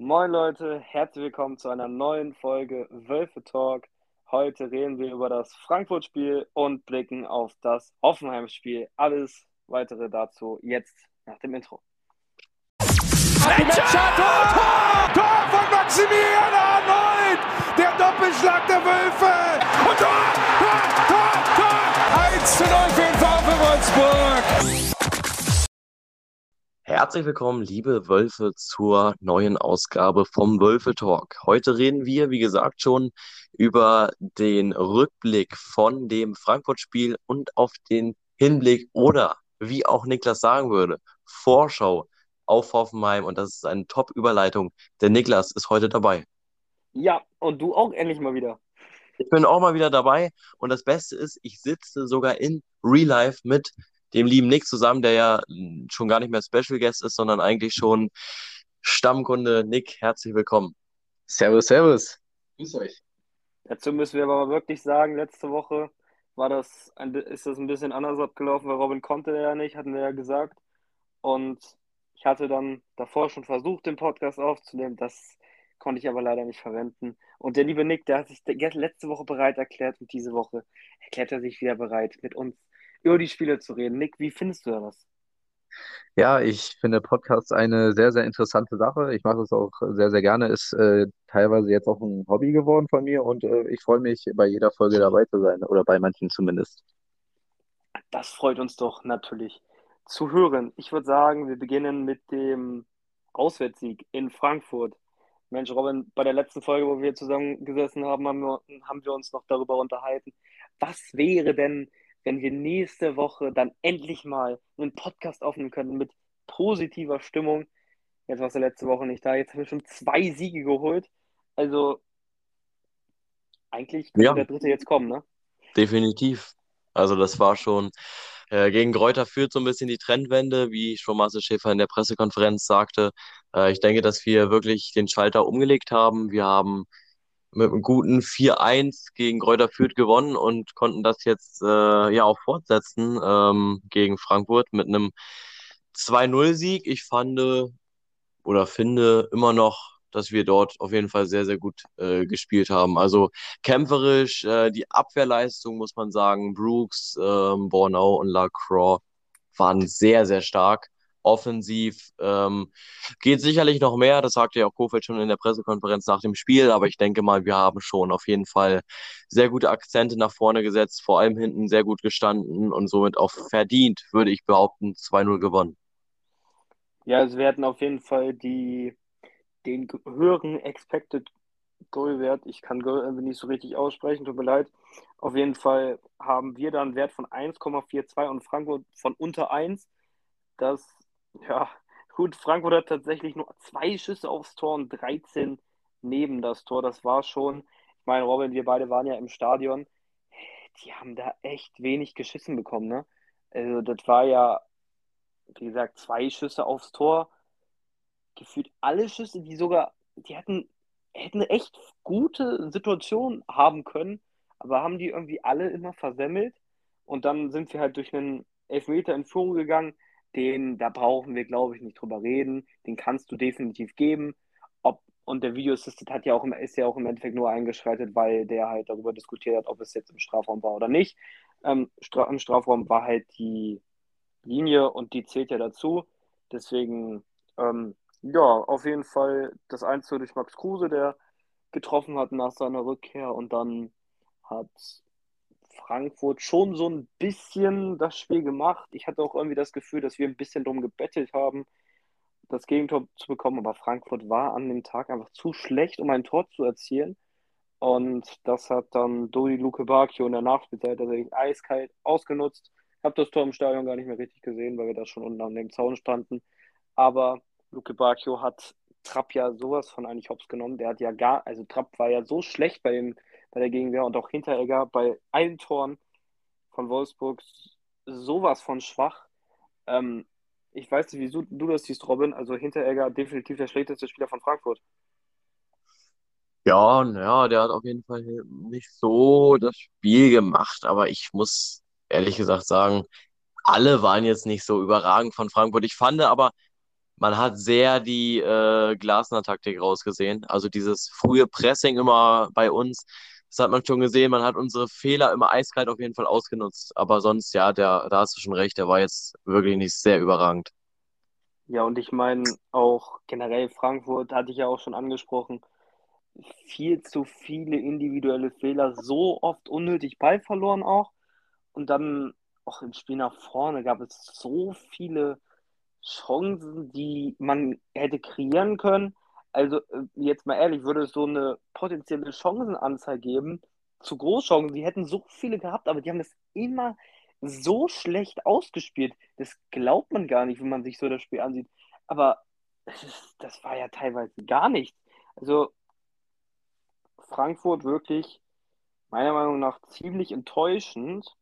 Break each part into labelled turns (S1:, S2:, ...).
S1: Moin Leute, herzlich willkommen zu einer neuen Folge Wölfe Talk. Heute reden wir über das Frankfurt-Spiel und blicken auf das Hoffenheim-Spiel. Alles weitere dazu jetzt nach dem Intro.
S2: Tor, Tor, von Maximilian Arnold! Der Doppelschlag der Wölfe! Und Tor, Tor, Tor, Tor! 1 zu 0 für den VfL Wolfsburg!
S3: Herzlich willkommen, liebe Wölfe, zur neuen Ausgabe vom Wölfe Talk. Heute reden wir, wie gesagt, schon über den Rückblick von dem Frankfurt-Spiel und auf den Hinblick oder, wie auch Niklas sagen würde, Vorschau auf Hoffenheim. Und das ist eine Top-Überleitung. Der Niklas ist heute dabei.
S1: Ja, und du auch endlich mal wieder.
S3: Ich bin auch mal wieder dabei. Und das Beste ist, ich sitze sogar in Real Life mit dem lieben Nick zusammen, der ja schon gar nicht mehr Special Guest ist, sondern eigentlich schon Stammkunde. Nick, herzlich willkommen.
S4: Servus, servus. Grüß euch.
S1: Dazu müssen wir aber wirklich sagen, letzte Woche war das ein, ist das ein bisschen anders abgelaufen, weil Robin konnte ja nicht, hatten wir ja gesagt. Und ich hatte dann davor schon versucht, den Podcast aufzunehmen. Das konnte ich aber leider nicht verwenden. Und der liebe Nick, der hat sich letzte Woche bereit erklärt und diese Woche erklärt er sich wieder bereit, mit uns über die Spiele zu reden. Nick, wie findest du das?
S4: Ja, ich finde Podcasts eine sehr, sehr interessante Sache. Ich mache es auch sehr, sehr gerne. Ist äh, teilweise jetzt auch ein Hobby geworden von mir und äh, ich freue mich, bei jeder Folge dabei zu sein oder bei manchen zumindest.
S1: Das freut uns doch natürlich zu hören. Ich würde sagen, wir beginnen mit dem Auswärtssieg in Frankfurt. Mensch, Robin, bei der letzten Folge, wo wir zusammengesessen haben, haben wir, haben wir uns noch darüber unterhalten. Was wäre denn, wenn wir nächste Woche dann endlich mal einen Podcast aufnehmen können mit positiver Stimmung. Jetzt warst du letzte Woche nicht da, jetzt haben wir schon zwei Siege geholt. Also eigentlich ja. der dritte jetzt kommen, ne?
S3: Definitiv. Also das war schon äh, gegen Gräuter führt so ein bisschen die Trendwende, wie schon Marcel Schäfer in der Pressekonferenz sagte. Äh, ich denke, dass wir wirklich den Schalter umgelegt haben. Wir haben mit einem guten 4-1 gegen Kräuter Fürth gewonnen und konnten das jetzt äh, ja auch fortsetzen ähm, gegen Frankfurt mit einem 2-0-Sieg. Ich fand oder finde immer noch, dass wir dort auf jeden Fall sehr, sehr gut äh, gespielt haben. Also kämpferisch, äh, die Abwehrleistung muss man sagen, Brooks, ähm, Bornau und Lacroix waren sehr, sehr stark offensiv. Ähm, geht sicherlich noch mehr, das sagte ja auch Kofeld schon in der Pressekonferenz nach dem Spiel, aber ich denke mal, wir haben schon auf jeden Fall sehr gute Akzente nach vorne gesetzt, vor allem hinten sehr gut gestanden und somit auch verdient, würde ich behaupten, 2-0 gewonnen.
S1: Ja, wir hatten auf jeden Fall die, den höheren Expected Goal-Wert. Ich kann Goal nicht so richtig aussprechen, tut mir leid. Auf jeden Fall haben wir da einen Wert von 1,42 und Frankfurt von unter 1. Das ja, gut, Frankfurt hat tatsächlich nur zwei Schüsse aufs Tor und 13 neben das Tor. Das war schon, ich meine, Robin, wir beide waren ja im Stadion. Die haben da echt wenig geschissen bekommen, ne? Also, das war ja, wie gesagt, zwei Schüsse aufs Tor. Gefühlt alle Schüsse, die sogar, die hatten, hätten echt gute Situation haben können, aber haben die irgendwie alle immer versemmelt. Und dann sind wir halt durch einen Elfmeter in Führung gegangen den, da brauchen wir, glaube ich, nicht drüber reden. Den kannst du definitiv geben. Ob, und der Video Assistant hat ja auch im, ist ja auch im Endeffekt nur eingeschaltet, weil der halt darüber diskutiert hat, ob es jetzt im Strafraum war oder nicht. Ähm, Stra Im Strafraum war halt die Linie und die zählt ja dazu. Deswegen, ähm, ja, auf jeden Fall das 1 durch Max Kruse, der getroffen hat nach seiner Rückkehr und dann hat Frankfurt schon so ein bisschen das Spiel gemacht. Ich hatte auch irgendwie das Gefühl, dass wir ein bisschen drum gebettelt haben, das Gegentor zu bekommen. Aber Frankfurt war an dem Tag einfach zu schlecht, um ein Tor zu erzielen. Und das hat dann Dodi Luke Bacchio in der Nachspielzeit tatsächlich eiskalt ausgenutzt. Ich habe das Tor im Stadion gar nicht mehr richtig gesehen, weil wir da schon unten an dem Zaun standen. Aber Luke Bacchio hat Trapp ja sowas von eigentlich hops genommen. Der hat ja gar, also Trapp war ja so schlecht bei dem bei der Gegenwehr und auch Hinteregger bei allen Toren von Wolfsburg sowas von schwach. Ähm, ich weiß nicht, wie du, das siehst, Robin. Also Hinteregger definitiv der schlechteste Spieler von Frankfurt.
S3: Ja, ja, der hat auf jeden Fall nicht so das Spiel gemacht, aber ich muss ehrlich gesagt sagen, alle waren jetzt nicht so überragend von Frankfurt. Ich fand aber, man hat sehr die äh, Glasner-Taktik rausgesehen. Also dieses frühe Pressing immer bei uns, das hat man schon gesehen. Man hat unsere Fehler immer eiskalt auf jeden Fall ausgenutzt. Aber sonst, ja, der, da hast du schon recht, der war jetzt wirklich nicht sehr überragend.
S1: Ja, und ich meine auch generell Frankfurt, hatte ich ja auch schon angesprochen, viel zu viele individuelle Fehler, so oft unnötig Ball verloren auch. Und dann auch im Spiel nach vorne gab es so viele Chancen, die man hätte kreieren können. Also äh, jetzt mal ehrlich, würde es so eine potenzielle Chancenanzahl geben, zu Großchancen, die hätten so viele gehabt, aber die haben das immer so schlecht ausgespielt. Das glaubt man gar nicht, wenn man sich so das Spiel ansieht. Aber das, war ja teilweise gar nichts. Also Frankfurt wirklich meiner Meinung nach ziemlich enttäuschend.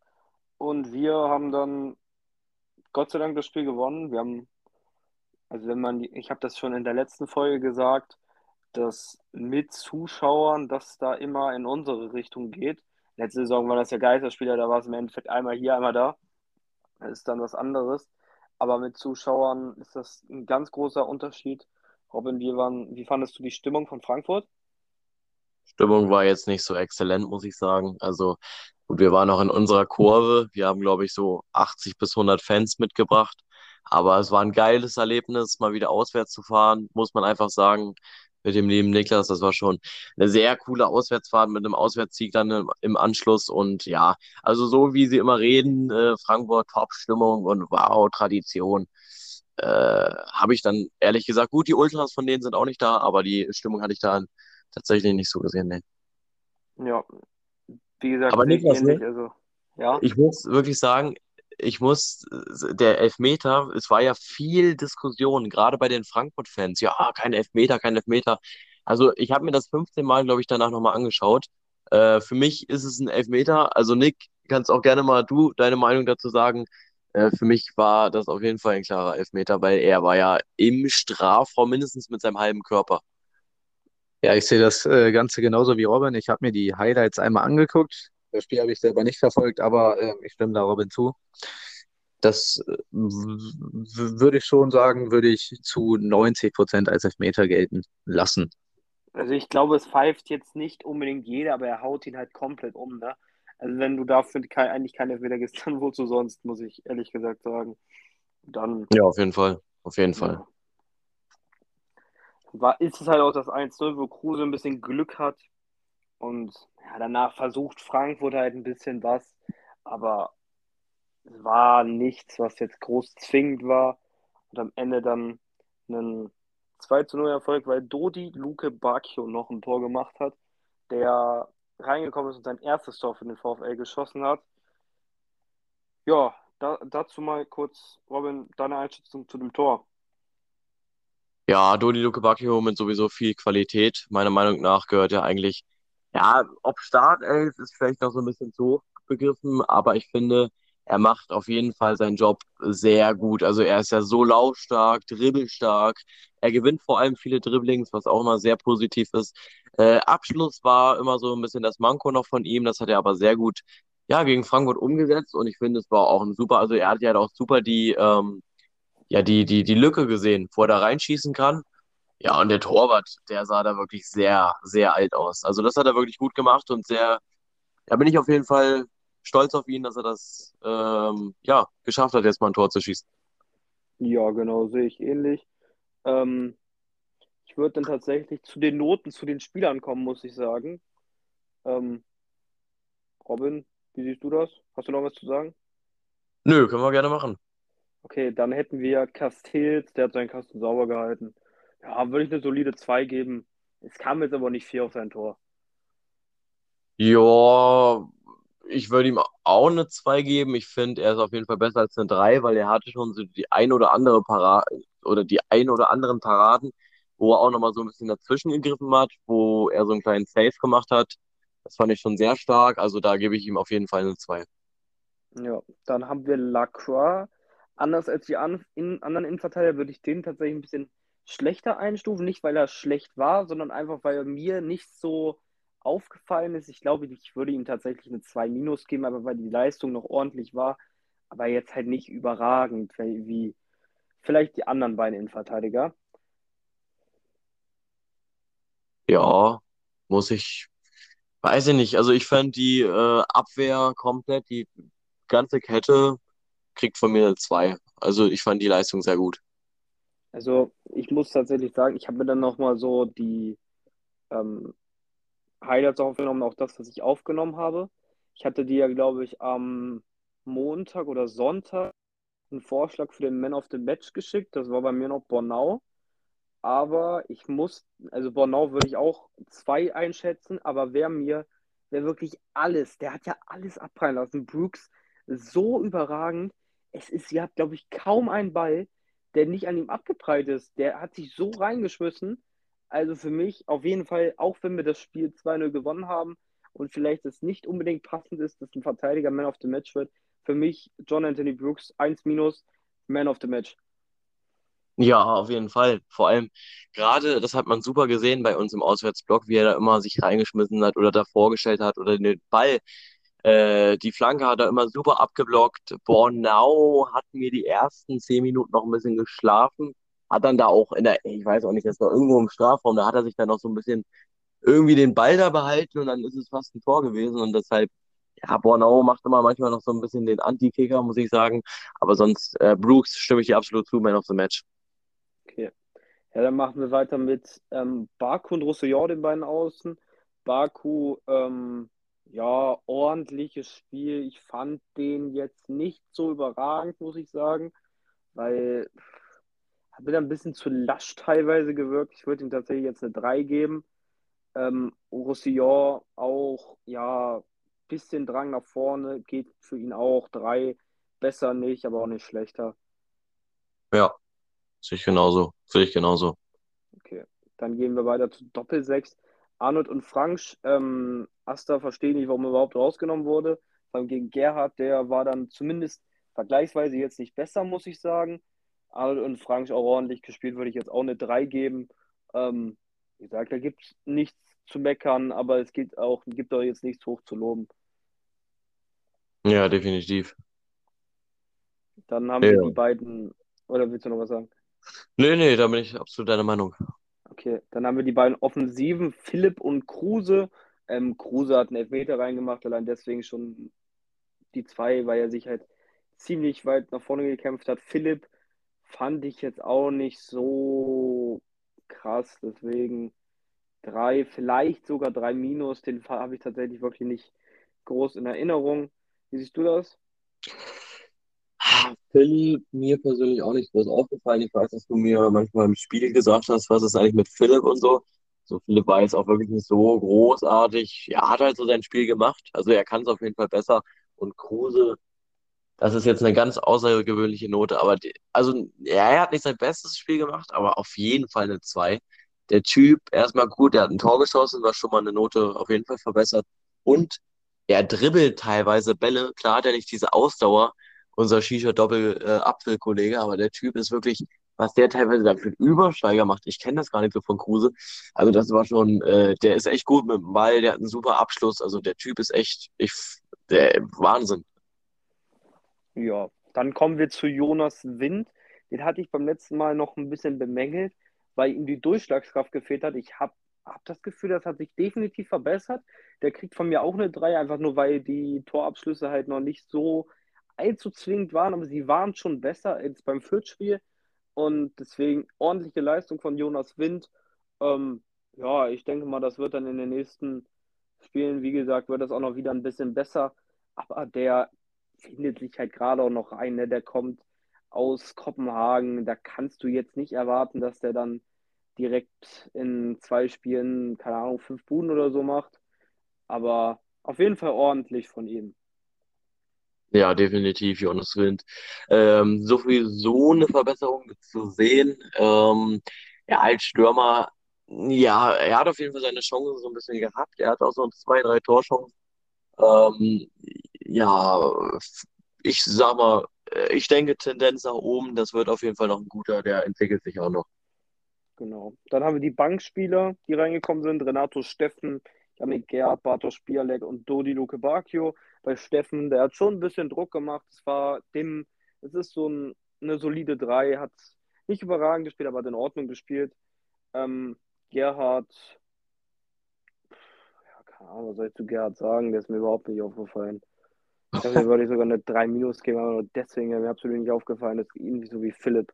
S1: Und wir haben dann Gott sei Dank das Spiel gewonnen. Wir haben, also wenn man, ich habe das schon in der letzten Folge gesagt, dass mit Zuschauern das da immer in unsere Richtung geht. Letzte Saison war das ja Geisterspieler, da war es im Endeffekt einmal hier, einmal da. Das ist dann was anderes. Aber mit Zuschauern ist das ein ganz großer Unterschied. Robin, wie, waren, wie fandest du die Stimmung von Frankfurt?
S3: Stimmung war jetzt nicht so exzellent, muss ich sagen. Also gut, wir waren auch in unserer Kurve. Wir haben, glaube ich, so 80 bis 100 Fans mitgebracht. Aber es war ein geiles Erlebnis, mal wieder auswärts zu fahren, muss man einfach sagen. Mit dem lieben Niklas, das war schon eine sehr coole Auswärtsfahrt mit einem Auswärtssieg dann im, im Anschluss. Und ja, also so wie sie immer reden, äh, Frankfurt, Top-Stimmung und wow, Tradition. Äh, habe ich dann ehrlich gesagt, gut, die Ultras von denen sind auch nicht da, aber die Stimmung hatte ich da tatsächlich nicht so gesehen, nee.
S1: Ja, wie gesagt,
S3: Aber Niklas, ne?
S1: also, ja.
S3: Ich muss wirklich sagen, ich muss, der Elfmeter, es war ja viel Diskussion, gerade bei den Frankfurt-Fans. Ja, kein Elfmeter, kein Elfmeter. Also ich habe mir das 15 Mal, glaube ich, danach nochmal angeschaut. Äh, für mich ist es ein Elfmeter. Also Nick, kannst auch gerne mal du deine Meinung dazu sagen. Äh, für mich war das auf jeden Fall ein klarer Elfmeter, weil er war ja im Strafraum mindestens mit seinem halben Körper.
S4: Ja, ich sehe das äh, Ganze genauso wie Robin. Ich habe mir die Highlights einmal angeguckt. Das Spiel habe ich selber nicht verfolgt, aber äh, ich stimme da Robin zu. Das würde ich schon sagen, würde ich zu 90 Prozent als Elfmeter gelten lassen.
S1: Also ich glaube, es pfeift jetzt nicht unbedingt jeder, aber er haut ihn halt komplett um, ne? Also wenn du dafür kein, eigentlich keine Elfmeter gibst, dann wozu sonst, muss ich ehrlich gesagt sagen. Dann.
S3: Ja, auf jeden Fall. Auf jeden Fall.
S1: Ja war, ist es halt auch das 1-0, wo Kruse ein bisschen Glück hat. Und ja, danach versucht Frankfurt halt ein bisschen was. Aber es war nichts, was jetzt groß zwingend war. Und am Ende dann einen 2 0 Erfolg, weil Dodi Luke Bacchio noch ein Tor gemacht hat, der reingekommen ist und sein erstes Tor für den VfL geschossen hat. Ja, da, dazu mal kurz, Robin, deine Einschätzung zu dem Tor.
S3: Ja, Dodi Luke Bacchio mit sowieso viel Qualität. Meiner Meinung nach gehört er eigentlich, ja, ob Startelf ist vielleicht noch so ein bisschen zu begriffen, aber ich finde, er macht auf jeden Fall seinen Job sehr gut. Also er ist ja so laufstark, dribbelstark. Er gewinnt vor allem viele Dribblings, was auch immer sehr positiv ist. Äh, Abschluss war immer so ein bisschen das Manko noch von ihm. Das hat er aber sehr gut, ja, gegen Frankfurt umgesetzt und ich finde, es war auch ein super, also er hat ja auch super die, ähm, ja, die, die, die Lücke gesehen, wo er da reinschießen kann. Ja, und der Torwart, der sah da wirklich sehr, sehr alt aus. Also das hat er wirklich gut gemacht und sehr, da bin ich auf jeden Fall stolz auf ihn, dass er das ähm, ja, geschafft hat, jetzt mal ein Tor zu schießen.
S1: Ja, genau, sehe ich ähnlich. Ähm, ich würde dann tatsächlich zu den Noten, zu den Spielern kommen, muss ich sagen. Ähm, Robin, wie siehst du das? Hast du noch was zu sagen?
S3: Nö, können wir gerne machen.
S1: Okay, dann hätten wir Castells, der hat seinen Kasten sauber gehalten. Ja, würde ich eine solide 2 geben. Es kam jetzt aber nicht viel auf sein Tor.
S3: Ja, ich würde ihm auch eine 2 geben. Ich finde, er ist auf jeden Fall besser als eine 3, weil er hatte schon so die ein oder andere Parade oder die ein oder anderen Paraden, wo er auch nochmal so ein bisschen dazwischen gegriffen hat, wo er so einen kleinen Save gemacht hat. Das fand ich schon sehr stark. Also da gebe ich ihm auf jeden Fall eine 2.
S1: Ja, dann haben wir Lacroix anders als die an, in, anderen Innenverteidiger würde ich den tatsächlich ein bisschen schlechter einstufen. Nicht, weil er schlecht war, sondern einfach, weil er mir nicht so aufgefallen ist. Ich glaube, ich würde ihm tatsächlich eine 2 Minus geben, aber weil die Leistung noch ordentlich war. Aber jetzt halt nicht überragend, wie vielleicht die anderen beiden Innenverteidiger.
S3: Ja, muss ich, weiß ich nicht. Also ich fand die äh, Abwehr komplett, die ganze Kette kriegt von mir eine 2. Also ich fand die Leistung sehr gut.
S1: Also ich muss tatsächlich sagen, ich habe mir dann nochmal so die ähm, Highlights aufgenommen, auch das, was ich aufgenommen habe. Ich hatte dir ja, glaube ich, am Montag oder Sonntag einen Vorschlag für den Man of the Match geschickt. Das war bei mir noch Bornau. Aber ich muss, also Bornau würde ich auch zwei einschätzen, aber wer mir, wer wirklich alles, der hat ja alles abprallen lassen. Brooks so überragend. Es ist, ihr habt, glaube ich, kaum einen Ball, der nicht an ihm abgeprallt ist. Der hat sich so reingeschmissen. Also für mich auf jeden Fall, auch wenn wir das Spiel 2-0 gewonnen haben und vielleicht es nicht unbedingt passend ist, dass ein Verteidiger Man of the Match wird, für mich John Anthony Brooks 1 minus Man of the Match.
S3: Ja, auf jeden Fall. Vor allem gerade, das hat man super gesehen bei uns im Auswärtsblock, wie er da immer sich reingeschmissen hat oder da vorgestellt hat oder den Ball. Äh, die Flanke hat er immer super abgeblockt. Bornau hat mir die ersten zehn Minuten noch ein bisschen geschlafen. Hat dann da auch in der, ich weiß auch nicht, das war irgendwo im Strafraum, da hat er sich dann noch so ein bisschen irgendwie den Ball da behalten und dann ist es fast ein Tor gewesen und deshalb ja, Bornau macht immer manchmal noch so ein bisschen den Anti-Kicker, muss ich sagen. Aber sonst, äh, Brooks stimme ich dir absolut zu, Man of the Match.
S1: Okay. Ja, dann machen wir weiter mit ähm, Baku und Roussillon, den beiden Außen. Baku, ähm, ja, ordentliches Spiel. Ich fand den jetzt nicht so überragend, muss ich sagen, weil hat mir ein bisschen zu lasch teilweise gewirkt. Ich würde ihm tatsächlich jetzt eine 3 geben. Ähm, Roussillon auch, ja, bisschen Drang nach vorne, geht für ihn auch. Drei, besser nicht, aber auch nicht schlechter.
S3: Ja, sehe ich genauso. Sehe ich genauso.
S1: Okay, dann gehen wir weiter zu Doppelsechs. Arnold und Frank, ähm, Asta verstehe nicht, warum er überhaupt rausgenommen wurde. Vor allem gegen Gerhard, der war dann zumindest vergleichsweise jetzt nicht besser, muss ich sagen. Arnold und Frank auch ordentlich gespielt, würde ich jetzt auch eine 3 geben. Ähm, wie gesagt, da gibt es nichts zu meckern, aber es gibt auch, gibt auch jetzt nichts hoch zu loben.
S3: Ja, definitiv.
S1: Dann haben wir die beiden, oder willst du noch was sagen?
S3: Nee, nee, da bin ich absolut deiner Meinung.
S1: Okay, dann haben wir die beiden Offensiven, Philipp und Kruse. Ähm, Kruse hat einen Elfmeter reingemacht, allein deswegen schon die zwei, weil er sich halt ziemlich weit nach vorne gekämpft hat. Philipp fand ich jetzt auch nicht so krass, deswegen drei, vielleicht sogar drei Minus. Den habe ich tatsächlich wirklich nicht groß in Erinnerung. Wie siehst du das?
S3: Philipp, mir persönlich auch nicht groß aufgefallen. Ich weiß, dass du mir manchmal im Spiel gesagt hast, was ist eigentlich mit Philipp und so. So Philipp war jetzt auch wirklich nicht so großartig. Er hat halt so sein Spiel gemacht. Also er kann es auf jeden Fall besser. Und Kruse, das ist jetzt eine ganz außergewöhnliche Note. Aber die, also ja, er hat nicht sein bestes Spiel gemacht, aber auf jeden Fall eine 2 der Typ erstmal gut, er hat ein Tor geschossen, was schon mal eine Note auf jeden Fall verbessert. Und er dribbelt teilweise Bälle. Klar hat er nicht diese Ausdauer, unser Shisha-Doppel-Apfel-Kollege, aber der Typ ist wirklich, was der teilweise da für Übersteiger macht. Ich kenne das gar nicht so von Kruse. Also das war schon, äh, der ist echt gut mit dem Ball, der hat einen super Abschluss. Also der Typ ist echt, ich, der Wahnsinn.
S1: Ja, dann kommen wir zu Jonas Wind. Den hatte ich beim letzten Mal noch ein bisschen bemängelt weil ihm die Durchschlagskraft gefehlt hat. Ich habe hab das Gefühl, das hat sich definitiv verbessert. Der kriegt von mir auch eine 3, einfach nur weil die Torabschlüsse halt noch nicht so allzu zwingend waren, aber sie waren schon besser als beim Fürth-Spiel. Und deswegen ordentliche Leistung von Jonas Wind. Ähm, ja, ich denke mal, das wird dann in den nächsten Spielen, wie gesagt, wird das auch noch wieder ein bisschen besser. Aber der findet sich halt gerade auch noch ein, ne? der kommt aus Kopenhagen. Da kannst du jetzt nicht erwarten, dass der dann direkt in zwei Spielen, keine Ahnung, fünf Buden oder so macht. Aber auf jeden Fall ordentlich von ihm.
S3: Ja, definitiv, Jonas Wind. Ähm, sowieso eine Verbesserung zu sehen. Ähm, er als Stürmer, ja, er hat auf jeden Fall seine Chancen so ein bisschen gehabt. Er hat auch so zwei, drei Torchancen. Ähm, ja, ich sag mal, äh, ich denke, Tendenz nach oben, das wird auf jeden Fall noch ein guter, der entwickelt sich auch noch.
S1: Genau. Dann haben wir die Bankspieler, die reingekommen sind. Renato Steffen, Janik Gerhard, Bartosz Bialek und Dodi Luke Bacchio. Bei Steffen, der hat schon ein bisschen Druck gemacht. Es war dem, es ist so ein, eine solide 3, hat nicht überragend gespielt, aber hat in Ordnung gespielt. Ähm, Gerhard, ja, keine Ahnung, was soll ich zu Gerhard sagen? Der ist mir überhaupt nicht aufgefallen. Ich glaube, würde ich sogar eine 3 Minus geben, aber nur deswegen mir absolut nicht aufgefallen. Ist ähnlich so wie Philipp.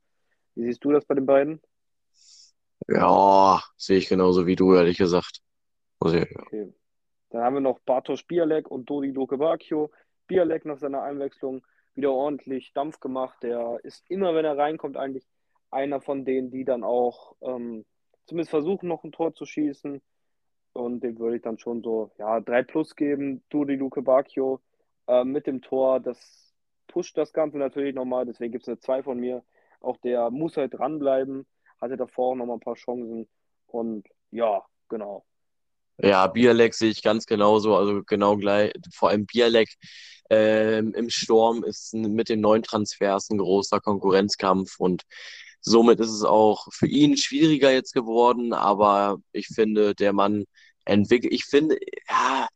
S1: Wie siehst du das bei den beiden?
S3: Ja, sehe ich genauso wie du, ehrlich gesagt. Ich, ja.
S1: Okay. Dann haben wir noch Bartosz Bialek und Dodi Lokebakio. Bialek nach seiner Einwechslung wieder ordentlich Dampf gemacht. Der ist immer, wenn er reinkommt, eigentlich einer von denen, die dann auch ähm, zumindest versuchen, noch ein Tor zu schießen. Und dem würde ich dann schon so, ja, 3 plus geben. Dodi Luke Bacchio äh, mit dem Tor, das pusht das Ganze natürlich nochmal. Deswegen gibt es eine 2 von mir. Auch der muss halt dranbleiben. Hatte davor auch nochmal ein paar Chancen. Und ja.
S3: Ja, Bialek sehe ich ganz genauso, also genau gleich. Vor allem Bialek ähm, im Sturm ist mit den neuen Transfers ein großer Konkurrenzkampf und somit ist es auch für ihn schwieriger jetzt geworden, aber ich finde, der Mann entwickelt, ich finde, ja,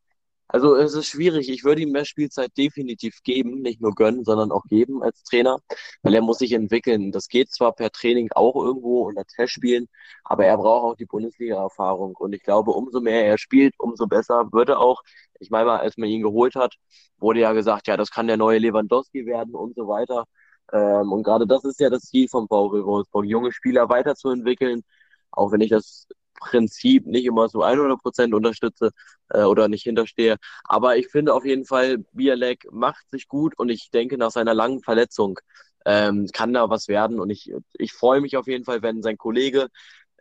S3: also es ist schwierig. Ich würde ihm mehr Spielzeit definitiv geben, nicht nur gönnen, sondern auch geben als Trainer, weil er muss sich entwickeln. Das geht zwar per Training auch irgendwo unter Testspielen, aber er braucht auch die Bundesliga-Erfahrung. Und ich glaube, umso mehr er spielt, umso besser wird er auch. Ich meine mal, als man ihn geholt hat, wurde ja gesagt, ja, das kann der neue Lewandowski werden und so weiter. Ähm, und gerade das ist ja das Ziel von VfL Wolfsburg, junge Spieler weiterzuentwickeln, auch wenn ich das Prinzip nicht immer so 100% unterstütze äh, oder nicht hinterstehe. Aber ich finde auf jeden Fall, Bialek macht sich gut und ich denke, nach seiner langen Verletzung ähm, kann da was werden. Und ich, ich freue mich auf jeden Fall, wenn sein Kollege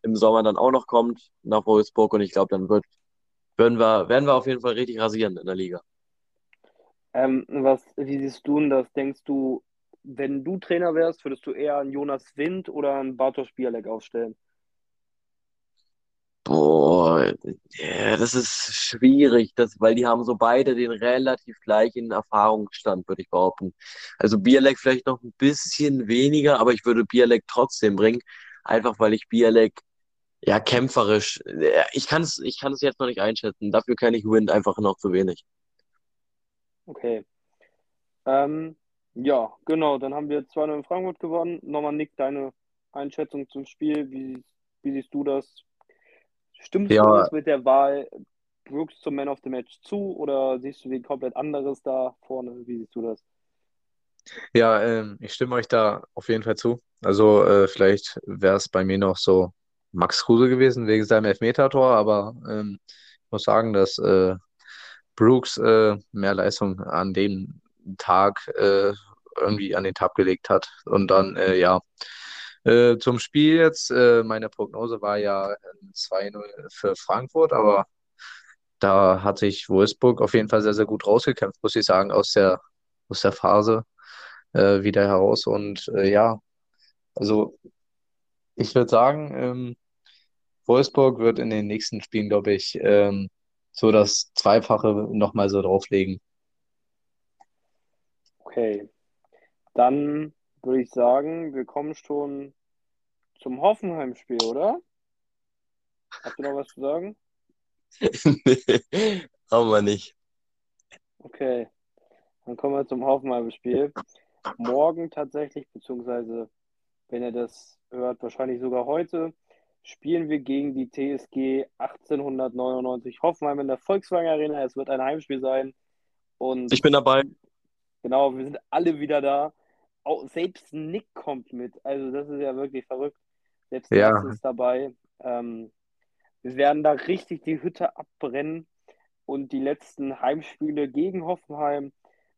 S3: im Sommer dann auch noch kommt nach Wolfsburg und ich glaube, dann wird, werden, wir, werden wir auf jeden Fall richtig rasieren in der Liga.
S1: Ähm, was, wie siehst du denn das? Denkst du, wenn du Trainer wärst, würdest du eher einen Jonas Wind oder einen Bartosz Bialek aufstellen?
S3: Boah, ja, das ist schwierig, das, weil die haben so beide den relativ gleichen Erfahrungsstand, würde ich behaupten. Also Bialek vielleicht noch ein bisschen weniger, aber ich würde Bialek trotzdem bringen, einfach weil ich Bialek ja kämpferisch, ich kann es ich kann es jetzt noch nicht einschätzen. Dafür kenne ich Wind einfach noch zu wenig.
S1: Okay. Ähm, ja, genau. Dann haben wir 2-0 in Frankfurt gewonnen. Nochmal Nick, deine Einschätzung zum Spiel. Wie, wie siehst du das? Stimmst
S4: Ja.
S1: du das mit der Wahl Brooks zum Man of the Match zu oder siehst du wie komplett anderes da vorne? Wie siehst du das?
S4: Ja, ähm, ich stimme euch da auf jeden Fall zu. Also äh, vielleicht wäre es bei mir noch so Max Kruse gewesen wegen seinem Elfmeter-Tor, aber ähm, ich muss sagen, dass äh, Brooks äh, mehr Leistung an dem Tag äh, irgendwie an den Tab gelegt hat. Und dann, äh, ja, äh, zum Spiel jetzt, äh, meine Prognose war ja ein 2-0 für Frankfurt, aber da hat sich Wolfsburg auf jeden Fall sehr, sehr gut rausgekämpft, muss ich sagen, aus der, aus der Phase äh, wieder heraus. Und äh, ja, also ich würde sagen, ähm, Wolfsburg wird in den nächsten Spielen, glaube ich, ähm, so das Zweifache nochmal so drauflegen.
S1: Okay. Dann würde ich sagen, wir kommen schon zum Hoffenheim-Spiel, oder? Habt ihr noch was zu sagen?
S3: nee, haben wir nicht.
S1: Okay. Dann kommen wir zum Hoffenheim-Spiel. Morgen tatsächlich, beziehungsweise, wenn ihr das hört, wahrscheinlich sogar heute, spielen wir gegen die TSG 1899 Hoffenheim in der Volkswagen Arena. Es wird ein Heimspiel sein. Und
S3: Ich bin dabei.
S1: genau, wir sind alle wieder da. Auch, selbst Nick kommt mit. Also das ist ja wirklich verrückt. Selbst
S4: Ja.
S1: das ist dabei. Ähm, wir werden da richtig die Hütte abbrennen. Und die letzten Heimspiele gegen Hoffenheim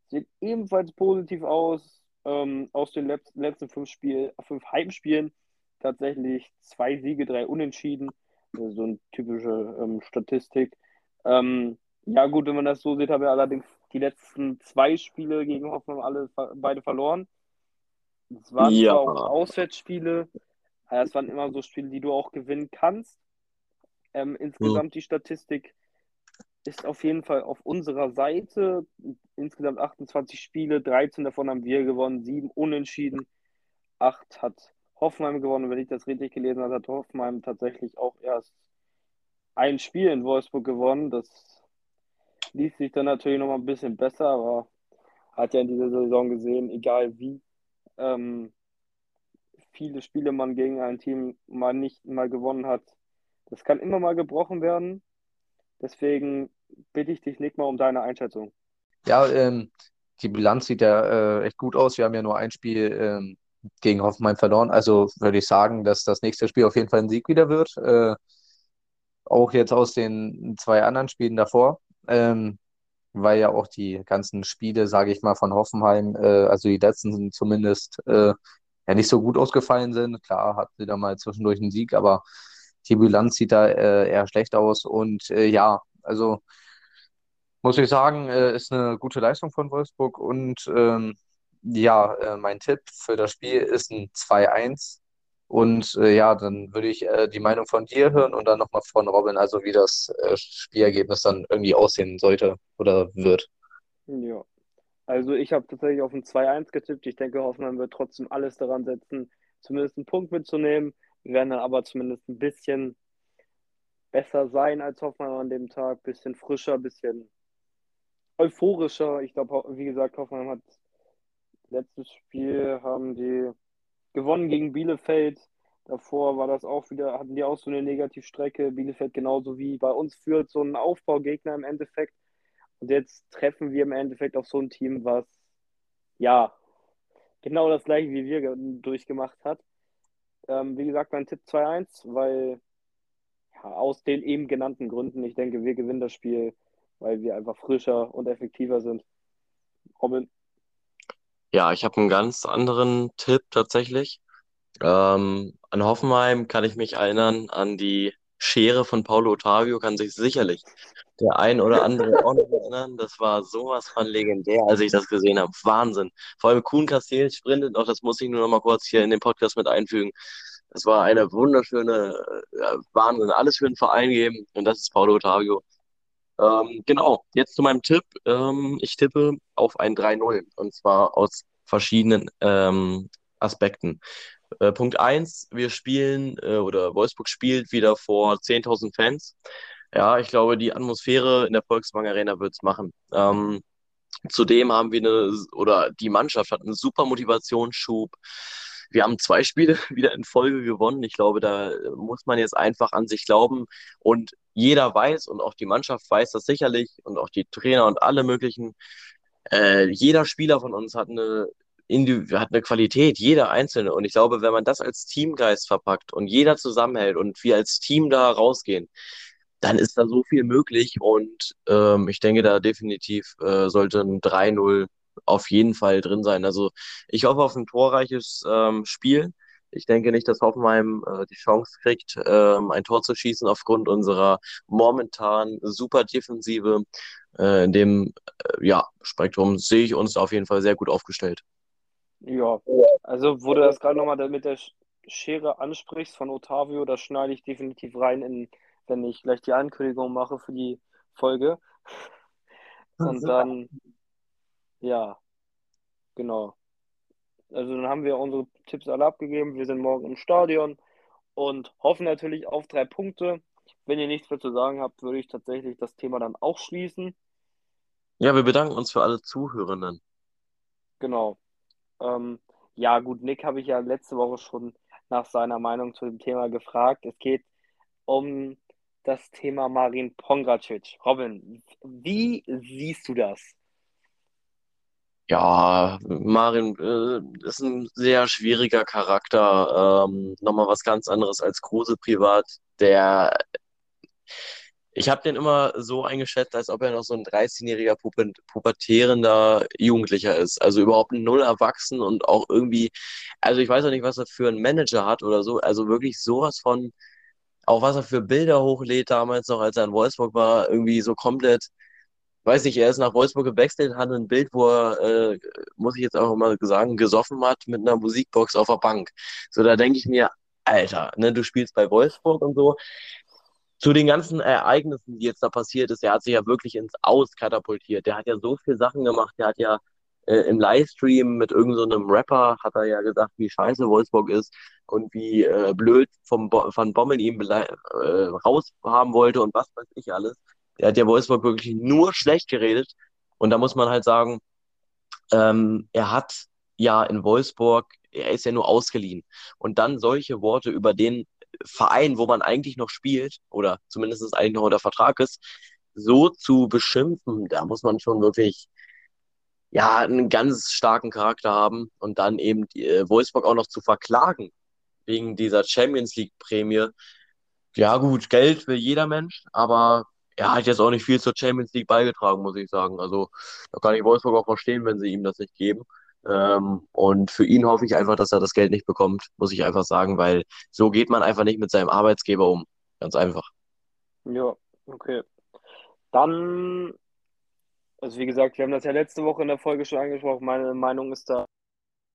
S1: sehen ebenfalls positiv aus. Ähm, aus den letz letzten fünf, Spiel fünf Heimspielen tatsächlich zwei Siege, drei Unentschieden. Also so eine typische ähm, Statistik. Ähm, ja, gut, wenn man das so sieht, haben wir allerdings die letzten zwei Spiele gegen Hoffenheim alle beide verloren. Es waren
S3: Ja.
S1: auch Auswärtsspiele, es waren immer so Spiele, die du auch gewinnen kannst. Ähm, insgesamt die Statistik ist auf jeden Fall auf unserer Seite. Insgesamt 28 Spiele, 13 davon haben wir gewonnen, 7 unentschieden, 8 hat Hoffenheim gewonnen. Und wenn ich das richtig gelesen habe, hat Hoffenheim tatsächlich auch erst ein Spiel in Wolfsburg gewonnen. Das lief sich dann natürlich noch mal ein bisschen besser, aber hat ja in dieser Saison gesehen, egal wie, ähm, viele Spiele man gegen ein Team mal nicht mal gewonnen hat. Das kann immer mal gebrochen werden. Deswegen bitte ich dich, Nick, mal um deine Einschätzung.
S4: Ja, ähm, die Bilanz sieht ja äh, echt gut aus. Wir haben ja nur ein Spiel ähm, gegen Hoffenheim verloren. Also würde ich sagen, dass das nächste Spiel auf jeden Fall ein Sieg wieder wird. Äh, auch jetzt aus den zwei anderen Spielen davor. Ähm, weil ja auch die ganzen Spiele, sage ich mal, von Hoffenheim, äh, also die letzten zumindest, äh, ja nicht so gut ausgefallen sind. Klar hat sie da mal zwischendurch einen Sieg, aber die Bilanz sieht da äh, eher schlecht aus. Und äh, ja, also muss ich sagen, äh, ist eine gute Leistung von Wolfsburg. Und ähm, ja, äh, mein Tipp für das Spiel ist ein 2-1. Und äh, ja, dann würde ich äh, die Meinung von dir hören und dann nochmal von Robin, also wie das äh, Spielergebnis dann irgendwie aussehen sollte oder wird.
S1: Ja. Also ich habe tatsächlich auf ein 2-1 getippt. Ich denke, Hoffenheim wird trotzdem alles daran setzen, zumindest einen Punkt mitzunehmen. Wir werden dann aber zumindest ein bisschen besser sein als Hoffenheim an dem Tag, bisschen frischer, ein bisschen euphorischer. Ich glaube, wie gesagt, Hoffenheim hat letztes Spiel haben die gewonnen gegen Bielefeld. Davor war das auch wieder, hatten die auch so eine Negativstrecke. Bielefeld genauso wie bei uns führt so ein Aufbaugegner im Endeffekt. Und jetzt treffen wir im Endeffekt auf so ein Team, was ja genau das gleiche wie wir durchgemacht hat. Ähm, wie gesagt, mein Tipp 2-1, weil ja, aus den eben genannten Gründen, ich denke, wir gewinnen das Spiel, weil wir einfach frischer und effektiver sind. Robin.
S3: Ja, ich habe einen ganz anderen Tipp tatsächlich. Ähm, an Hoffenheim kann ich mich erinnern, an die Schere von Paulo Ottavio kann sich sicherlich der ein oder andere auch noch erinnern. Das war sowas von legendär, als ich das gesehen habe. Wahnsinn. Vor allem Kuhn Castells sprintet noch, das muss ich nur noch mal kurz hier in den Podcast mit einfügen. Das war eine wunderschöne äh, Wahnsinn. Alles für den Verein geben und das ist Paulo Ottavio. Ähm, genau, jetzt zu meinem Tipp. Ähm, ich tippe auf ein 3-0 und zwar aus verschiedenen ähm, Aspekten. Äh, Punkt 1, wir spielen äh, oder Wolfsburg spielt wieder vor 10.000 Fans. Ja, ich glaube, die Atmosphäre in der Volkswagen Arena wird es machen. Ähm, zudem haben wir eine, oder die Mannschaft hat einen super Motivationsschub. Wir haben zwei Spiele wieder in Folge gewonnen. Ich glaube, da muss man jetzt einfach an sich glauben. Und jeder weiß und auch die Mannschaft weiß das sicherlich und auch die Trainer und alle möglichen. Äh, jeder Spieler von uns hat eine, hat eine Qualität, jeder Einzelne. Und ich glaube, wenn man das als Teamgeist verpackt und jeder zusammenhält und wir als Team da rausgehen, dann ist da so viel möglich. Und ähm, ich denke, da definitiv äh, sollte ein 3-0 auf jeden Fall drin sein. Also ich hoffe auf ein torreiches ähm, Spiel. Ich denke nicht, dass Hoffenheim äh, die Chance kriegt, ähm, ein Tor zu schießen aufgrund unserer momentan super Defensive. Äh, in dem äh, ja, Spektrum sehe ich uns auf jeden Fall sehr gut aufgestellt.
S1: Ja, also wo du das gerade nochmal mit der Schere ansprichst von Otavio, das schneide ich definitiv rein, in, wenn ich gleich die Ankündigung mache für die Folge. Und dann, ja, genau. Also dann haben wir unsere Tipps alle abgegeben. Wir sind morgen im Stadion und hoffen natürlich auf drei Punkte. Wenn ihr nichts mehr zu sagen habt, würde ich tatsächlich das Thema dann auch schließen.
S3: Ja, wir bedanken uns für alle Zuhörenden.
S1: Genau. Ähm, ja, gut, Nick habe ich ja letzte Woche schon nach seiner Meinung zu dem Thema gefragt. Es geht um das Thema Marin Pongracic. Robin, wie siehst du das?
S3: Ja, Marin äh, ist ein sehr schwieriger Charakter. Ähm, nochmal was ganz anderes als Kruse privat. Der, ich habe den immer so eingeschätzt, als ob er noch so ein 13-jähriger pubertierender Jugendlicher ist. Also überhaupt null erwachsen und auch irgendwie, also ich weiß auch nicht, was er für einen Manager hat oder so. Also wirklich sowas von, auch was er für Bilder hochlädt damals noch, als er in Wolfsburg war, irgendwie so komplett weiß nicht, er ist nach Wolfsburg gewechselt, hat ein Bild, wo er, äh, muss ich jetzt auch mal sagen, gesoffen hat mit einer Musikbox auf der Bank. So, da denke ich mir, Alter, ne, du spielst bei Wolfsburg und so. Zu den ganzen Ereignissen, die jetzt da passiert ist, er hat sich ja wirklich ins Aus katapultiert. Der hat ja so viele Sachen gemacht. Der hat ja äh, im Livestream mit irgendeinem so Rapper, hat er ja gesagt, wie scheiße Wolfsburg ist und wie äh, blöd vom Bo von Bommel ihm äh, raushaben wollte und was weiß ich alles. Er hat ja Wolfsburg wirklich nur schlecht geredet. Und da muss man halt sagen, ähm, er hat ja in Wolfsburg, er ist ja nur ausgeliehen. Und dann solche Worte über den Verein, wo man eigentlich noch spielt, oder zumindest eigentlich noch unter Vertrag ist, so zu beschimpfen, da muss man schon wirklich ja, einen ganz starken Charakter haben und dann eben die, äh, Wolfsburg auch noch zu verklagen wegen dieser Champions League Prämie. Ja, gut, Geld will jeder Mensch, aber er hat jetzt auch nicht viel zur Champions League beigetragen, muss ich sagen. Also da kann ich Wolfsburg auch verstehen, wenn sie ihm das nicht geben. Ähm, und für ihn hoffe ich einfach, dass er das Geld nicht bekommt, muss ich einfach sagen, weil so geht man einfach nicht mit seinem Arbeitsgeber um. Ganz einfach.
S1: Ja, okay. Dann, also wie gesagt, wir haben das ja letzte Woche in der Folge schon angesprochen. Meine Meinung ist da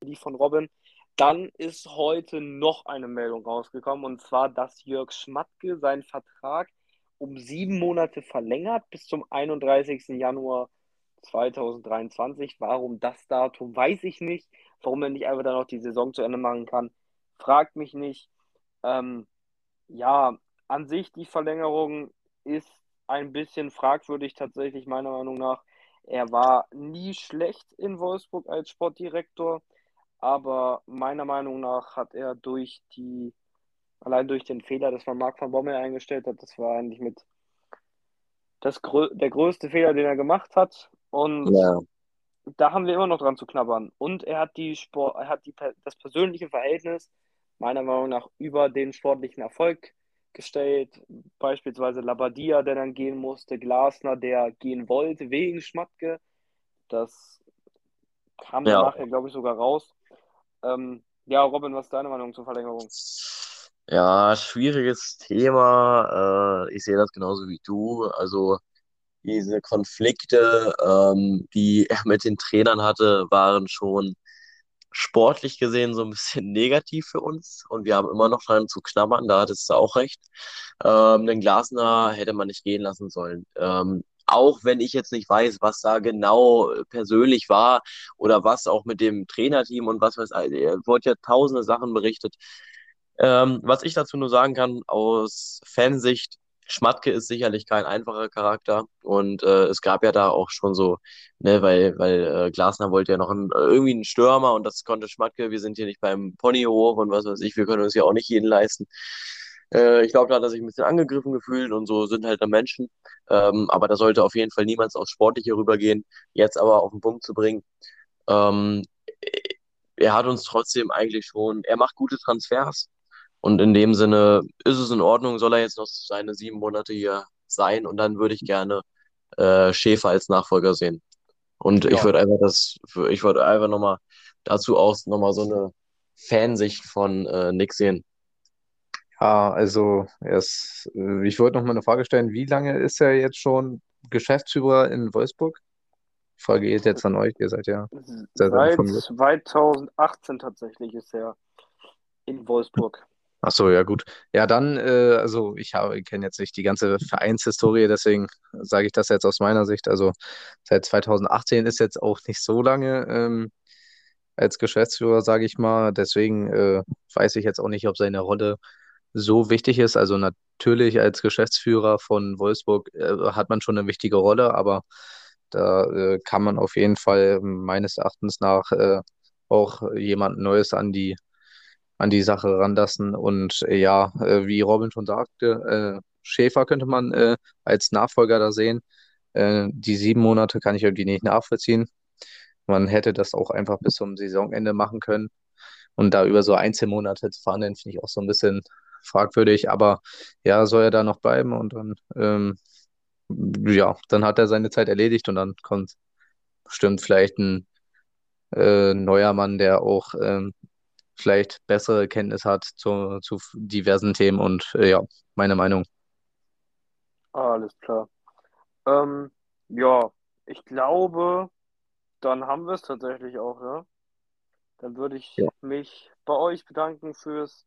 S1: die von Robin. Dann ist heute noch eine Meldung rausgekommen und zwar, dass Jörg Schmatke seinen Vertrag um sieben Monate verlängert bis zum 31. Januar 2023. Warum das Datum, weiß ich nicht. Warum er nicht einfach dann noch die Saison zu Ende machen kann, fragt mich nicht. Ähm, ja, an sich die Verlängerung ist ein bisschen fragwürdig tatsächlich meiner Meinung nach. Er war nie schlecht in Wolfsburg als Sportdirektor, aber meiner Meinung nach hat er durch die, allein durch den Fehler, dass man Marc van Bommel eingestellt hat, das war eigentlich mit das, der größte Fehler, den er gemacht hat. Und ja. da haben wir immer noch dran zu knabbern. Und er hat die Sport, er hat die, das persönliche Verhältnis meiner Meinung nach über den sportlichen Erfolg gestellt. Beispielsweise Labadia, der dann gehen musste, Glasner, der gehen wollte wegen Schmatke. Das kam ja. nachher, glaube ich, sogar raus. Ähm, ja, Robin, was ist deine Meinung zur Verlängerung?
S3: Ja, schwieriges Thema. Äh, ich sehe das genauso wie du. Also diese Konflikte, ähm, die er mit den Trainern hatte, waren schon sportlich gesehen so ein bisschen negativ für uns und wir haben immer noch dran zu knabbern, da hattest du auch recht. Ähm, den Glasner hätte man nicht gehen lassen sollen. Ähm, auch wenn ich jetzt nicht weiß, was da genau persönlich war oder was auch mit dem Trainerteam und was weiß ich, er wurde ja tausende Sachen berichtet. Ähm, was ich dazu nur sagen kann, aus Fansicht, Schmatke ist sicherlich kein einfacher Charakter und äh, es gab ja da auch schon so, ne, weil, weil äh, Glasner wollte ja noch einen, irgendwie einen Stürmer und das konnte Schmatke, wir sind hier nicht beim Ponyhof und was weiß ich, wir können uns ja auch nicht jeden leisten. Äh, ich glaube, da hat er sich ein bisschen angegriffen gefühlt und so sind halt dann Menschen, ähm, aber da sollte auf jeden Fall niemals aufs Sportliche rübergehen, jetzt aber auf den Punkt zu bringen. Ähm, er hat uns trotzdem eigentlich schon, er macht gute Transfers, und in dem Sinne ist es in Ordnung, soll er jetzt noch seine sieben Monate hier sein und dann würde ich gerne äh, Schäfer als Nachfolger sehen. Und ja. ich würde einfach das, ich würde einfach nochmal dazu auch nochmal so eine Fansicht von äh, Nick sehen.
S4: Ja, also erst, äh, ich wollte noch mal eine Frage stellen, wie lange ist er jetzt schon Geschäftsführer in Wolfsburg? Die Frage geht jetzt an euch, ihr seid ja
S1: Seit 2018 tatsächlich ist er in Wolfsburg.
S4: Ach so, ja gut. Ja, dann, äh, also ich habe, kenne jetzt nicht die ganze Vereinshistorie, deswegen sage ich das jetzt aus meiner Sicht. Also seit 2018 ist jetzt auch nicht so lange ähm, als Geschäftsführer, sage ich mal. Deswegen äh, weiß ich jetzt auch nicht, ob seine Rolle so wichtig ist. Also natürlich als Geschäftsführer von Wolfsburg äh, hat man schon eine wichtige Rolle, aber da äh, kann man auf jeden Fall meines Erachtens nach äh, auch jemand Neues an die an die Sache ranlassen. Und äh, ja, äh, wie Robin schon sagte, äh, Schäfer könnte man äh, als Nachfolger da sehen. Äh, die sieben Monate kann ich irgendwie nicht nachvollziehen. Man hätte das auch einfach bis zum Saisonende machen können. Und da über so Einzelmonate zu fahren, finde ich auch so ein bisschen fragwürdig. Aber ja, soll er da noch bleiben und dann, ähm, ja, dann hat er seine Zeit erledigt und dann kommt bestimmt vielleicht ein äh, neuer Mann, der auch ähm, vielleicht bessere Kenntnis hat zu, zu diversen Themen und äh, ja, meine Meinung.
S1: Alles klar. Ähm, ja, ich glaube, dann haben wir es tatsächlich auch, ja. Dann würde ich ja. mich bei euch bedanken fürs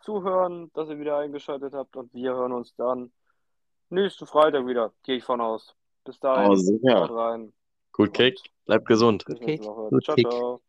S1: Zuhören, dass ihr wieder eingeschaltet habt und wir hören uns dann nächsten Freitag wieder, gehe ich von aus. Bis dahin.
S3: Oh, sicher. Gut, Kick. Bleibt gesund.
S1: Bis nächste Woche. Ciao, ciao.